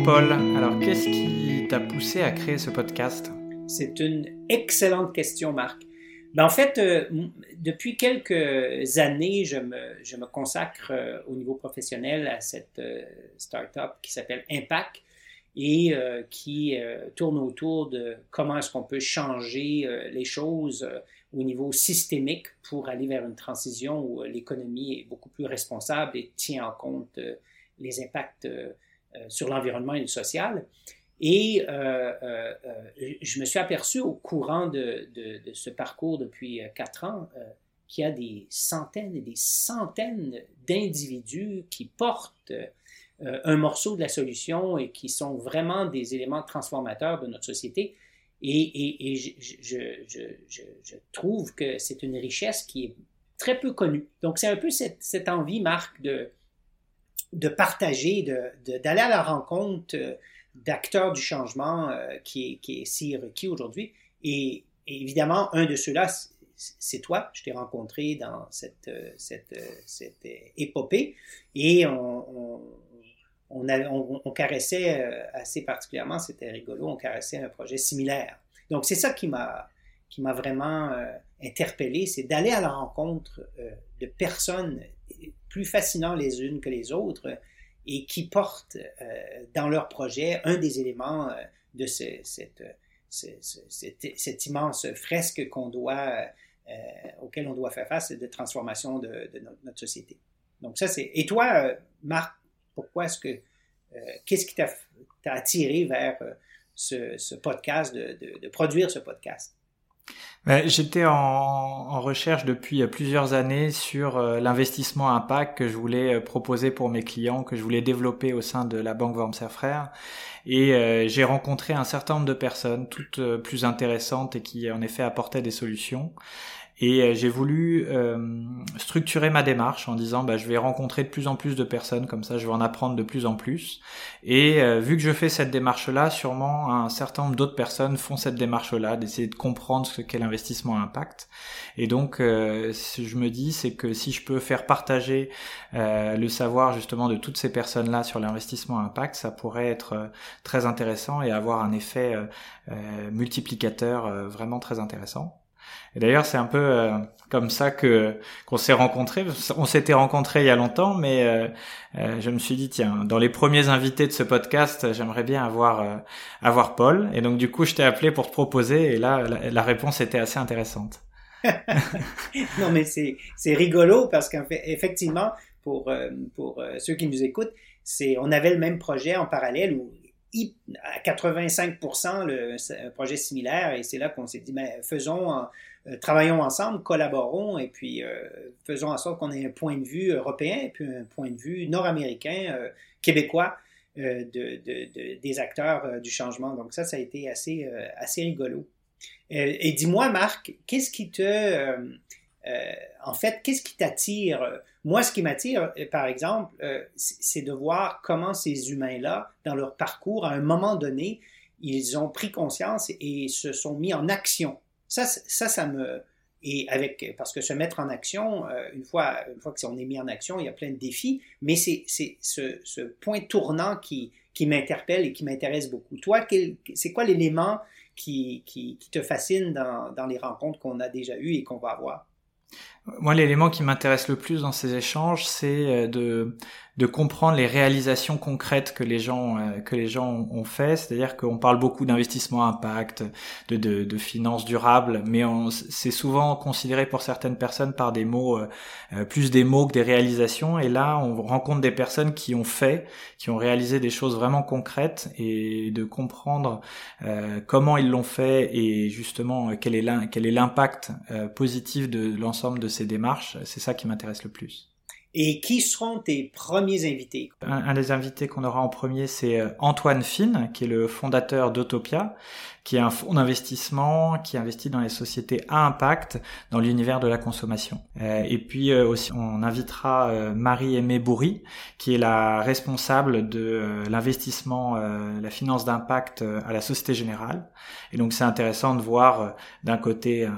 Paul, alors qu'est-ce qui t'a poussé à créer ce podcast? C'est une excellente question Marc. Ben, en fait, euh, depuis quelques années, je me, consacre euh, au niveau professionnel à cette euh, start-up qui s'appelle Impact et qui tourne autour de comment est-ce qu'on peut changer les choses au niveau systémique pour aller vers une transition où l'économie est beaucoup plus responsable et tient en compte les impacts sur l'environnement et le social. Et euh, euh, je me suis aperçu au courant de, ce parcours depuis quatre ans qu'il y a des centaines et des centaines d'individus qui portent un morceau de la solution et qui sont vraiment des éléments transformateurs de notre société. Et, je, trouve que c'est une richesse qui est très peu connue. Donc c'est un peu cette, cette envie, Marc, de, de partager, d'aller de, à la rencontre euh, d'acteurs du changement euh, qui, est, qui, est, si requis aujourd'hui. Et, évidemment, un de ceux-là, c'est toi. Je t'ai rencontré dans cette, euh, cette, cette épopée et on, on, on, on caressait assez particulièrement, c'était rigolo, on caressait un projet similaire. Donc, c'est ça qui m'a qui m'a vraiment interpellé, c'est d'aller à la rencontre de personnes plus fascinants les unes que les autres et qui portent euh, dans leur projet un des éléments euh, de cette, cette, immense fresque qu'on doit, euh, auquel on doit faire face de transformation de, notre, société. Donc ça, c'est... Et toi, Marc, pourquoi est-ce que... qu'est-ce qui t'a, attiré vers ce, podcast, de produire ce podcast? J'étais en, recherche depuis plusieurs années sur euh, l'investissement impact que je voulais euh, proposer pour mes clients, que je voulais développer au sein de la banque Wormser Frères. Et euh, j'ai rencontré un certain nombre de personnes, toutes plus intéressantes et qui en effet apportaient des solutions. Et euh, j'ai voulu euh, structurer ma démarche en disant bah, je vais rencontrer de plus en plus de personnes, comme ça je vais en apprendre de plus en plus. Et euh, vu que je fais cette démarche-là, sûrement un certain nombre d'autres personnes font cette démarche-là, d'essayer de comprendre ce qu'est l'investissement à impact. Et donc ce que je me dis, c'est que si je peux faire partager le savoir justement de toutes ces personnes-là sur l'investissement à impact, ça pourrait être très intéressant et avoir un effet multiplicateur vraiment très intéressant. Et d'ailleurs, c'est un peu euh, comme ça que qu'on s'est rencontrés. On s'était rencontrés il y a longtemps, mais euh, euh, je me suis dit tiens, dans les premiers invités de ce podcast, j'aimerais bien avoir avoir Paul. Et donc du coup, je t'ai appelé pour te proposer. Et là, la, réponse était assez intéressante. non, mais c'est c'est rigolo parce qu'effectivement, pour pour ceux qui nous écoutent, c'est on avait le même projet en parallèle à 85% le, projet similaire et c'est là qu'on s'est dit ben, faisons euh, travaillons ensemble, collaborons et puis euh, faisons en sorte qu'on ait un point de vue européen et puis un point de vue nord-américain, euh, québécois de, des acteurs du changement. Donc ça, ça a été assez, assez rigolo. et dis-moi, Marc, qu'est-ce qui te... en fait, qu'est-ce qui t'attire Moi, ce qui m'attire, par exemple, c'est de voir comment ces humains-là, dans leur parcours, à un moment donné, ils ont pris conscience et se sont mis en action ça, ça, ça me. Et avec, parce que se mettre en action, euh, une fois, une fois qu'on est mis en action, il y a plein de défis, mais c'est ce, ce point tournant qui, qui m'interpelle et qui m'intéresse beaucoup. Toi, c'est quoi l'élément qui, qui, qui, te fascine dans, dans les rencontres qu'on a déjà eues et qu'on va avoir? Moi, l'élément qui m'intéresse le plus dans ces échanges, c'est euh, de, de comprendre les réalisations concrètes que les gens euh, que les gens ont fait. C'est-à-dire qu'on parle beaucoup d'investissement impact, de, de, de finances durables, mais c'est souvent considéré pour certaines personnes par des mots euh, plus des mots que des réalisations. Et là, on rencontre des personnes qui ont fait, qui ont réalisé des choses vraiment concrètes et de comprendre comment ils l'ont fait et justement quel est l'impact positif de l'ensemble de ces démarches. C'est ça qui m'intéresse le plus. Et qui seront tes premiers invités? Un, des invités qu'on aura en premier, c'est euh, Antoine Finn, qui est le fondateur d'Autopia, qui est un fonds d'investissement qui investit dans les sociétés à impact dans l'univers de la consommation. Euh, et puis euh, aussi, on invitera Marie-Aimée Bourri, qui est la responsable de l'investissement, la finance d'impact à la Société Générale. Et donc c'est intéressant de voir d'un côté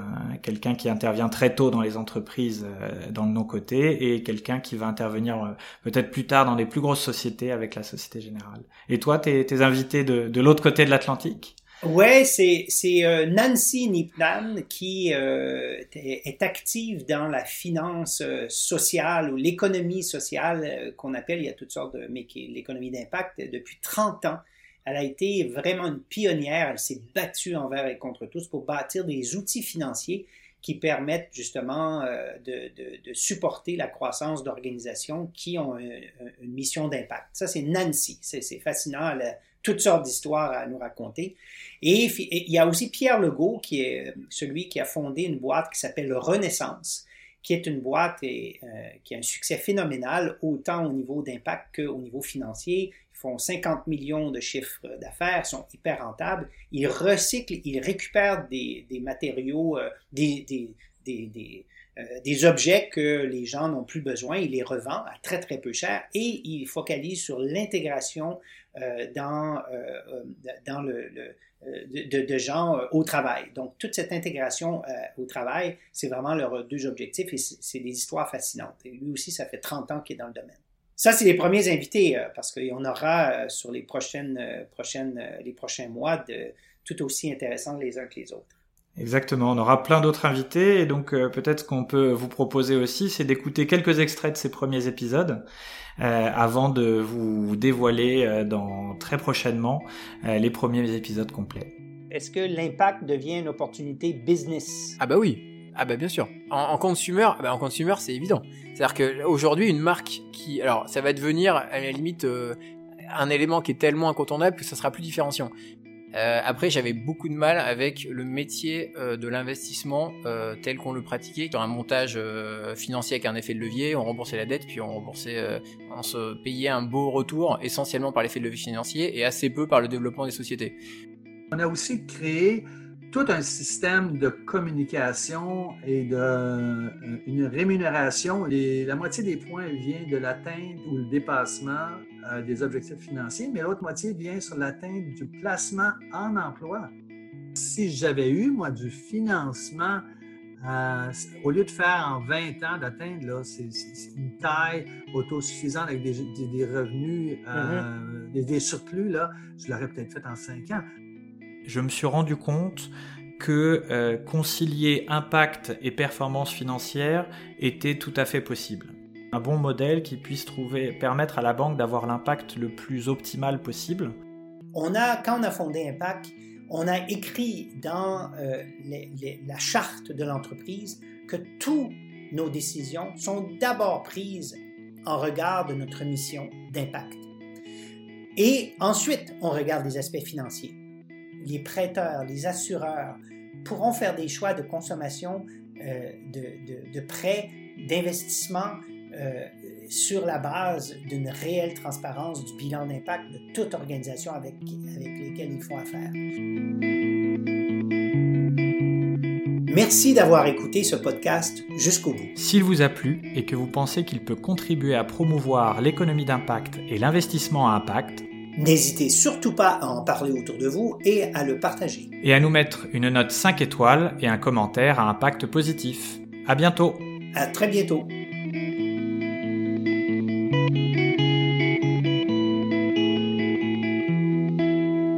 quelqu'un qui intervient très tôt dans les entreprises dans le non-côté et quelqu'un qui va intervenir peut-être plus tard dans les plus grosses sociétés avec la Société Générale. Et toi, t'es, t'es invité de, l'autre côté de l'Atlantique? Ouais, c'est euh, Nancy Nipnan qui euh, est active dans la finance euh, sociale ou l'économie sociale qu'on appelle, il y a toutes sortes de, mais qui l'économie d'impact depuis 30 ans. Elle a été vraiment une pionnière, elle s'est battue envers et contre tous pour bâtir des outils financiers qui permettent justement de, de, de, supporter la croissance d'organisations qui ont une, mission d'impact. Ça, c'est Nancy. C'est fascinant. Elle toutes sortes d'histoires à nous raconter. Et, il y a aussi Pierre Legault, qui est euh, celui qui a fondé une boîte qui s'appelle Renaissance, qui est une boîte et, euh, qui a un succès phénoménal, autant au niveau d'impact qu'au niveau financier. Ils font 50 millions de chiffres d'affaires, sont hyper rentables. Ils recyclent, ils récupèrent des, matériaux, euh, des, des, des objets que les gens n'ont plus besoin, ils les revendent à très très peu cher et ils focalisent sur l'intégration euh, dans, euh, euh, dans le, de, de, gens au travail. Donc, toute cette intégration au travail, c'est vraiment leurs deux objectifs et c'est des histoires fascinantes. Et lui aussi, ça fait 30 ans qu'il est dans le domaine. Ça, c'est les premiers invités parce qu'on aura sur les, prochaines, prochaines, les prochains mois de, tout aussi intéressants les uns que les autres. Exactement, on aura plein d'autres invités et donc peut-être ce qu'on peut vous proposer aussi, c'est d'écouter quelques extraits de ces premiers épisodes euh, avant de vous dévoiler euh, dans très prochainement euh, les premiers épisodes complets. Est-ce que l'impact devient une opportunité business? Ah bah oui, ah bah bien sûr. En, en consumer, bah en consumer c'est évident. C'est-à-dire qu'aujourd'hui une marque qui, alors ça va devenir à la limite un élément qui est tellement incontournable que ça sera plus différenciant. Euh, après, j'avais beaucoup de mal avec le métier euh, de l'investissement euh, tel qu'on le pratiquait, dans un montage financier avec un effet de levier, on remboursait la dette, puis on remboursait, on se payait un beau retour essentiellement par l'effet de levier financier et assez peu par le développement des sociétés. On a aussi créé tout un système de communication et de une rémunération. la moitié des points vient de l'atteinte ou le dépassement euh, des objectifs financiers, mais l'autre moitié vient sur l'atteinte du placement en emploi. Si j'avais eu, moi, du financement, euh, au lieu de faire en 20 ans d'atteindre, c'est une taille autosuffisante avec des, revenus, mm-hmm. des, des, surplus, là, je l'aurais peut-être fait en 5 ans je me suis rendu compte que euh, concilier impact et performance financière était tout à fait possible. Un bon modèle qui puisse trouver, permettre à la banque d'avoir l'impact le plus optimal possible. On a, quand on a fondé Impact, on a écrit dans euh, la charte de l'entreprise que toutes nos décisions sont d'abord prises en regard de notre mission d'impact. Et ensuite, on regarde les aspects financiers les prêteurs, les assureurs pourront faire des choix de consommation, euh, de, prêts, d'investissement euh, sur la base d'une réelle transparence du bilan d'impact de toute organisation avec, avec lesquelles ils font affaire. Merci d'avoir écouté ce podcast jusqu'au bout. S'il vous a plu et que vous pensez qu'il peut contribuer à promouvoir l'économie d'impact et l'investissement à impact, N'hésitez surtout pas à en parler autour de vous et à le partager. Et à nous mettre une note 5 étoiles et un commentaire à impact positif. À bientôt. À très bientôt.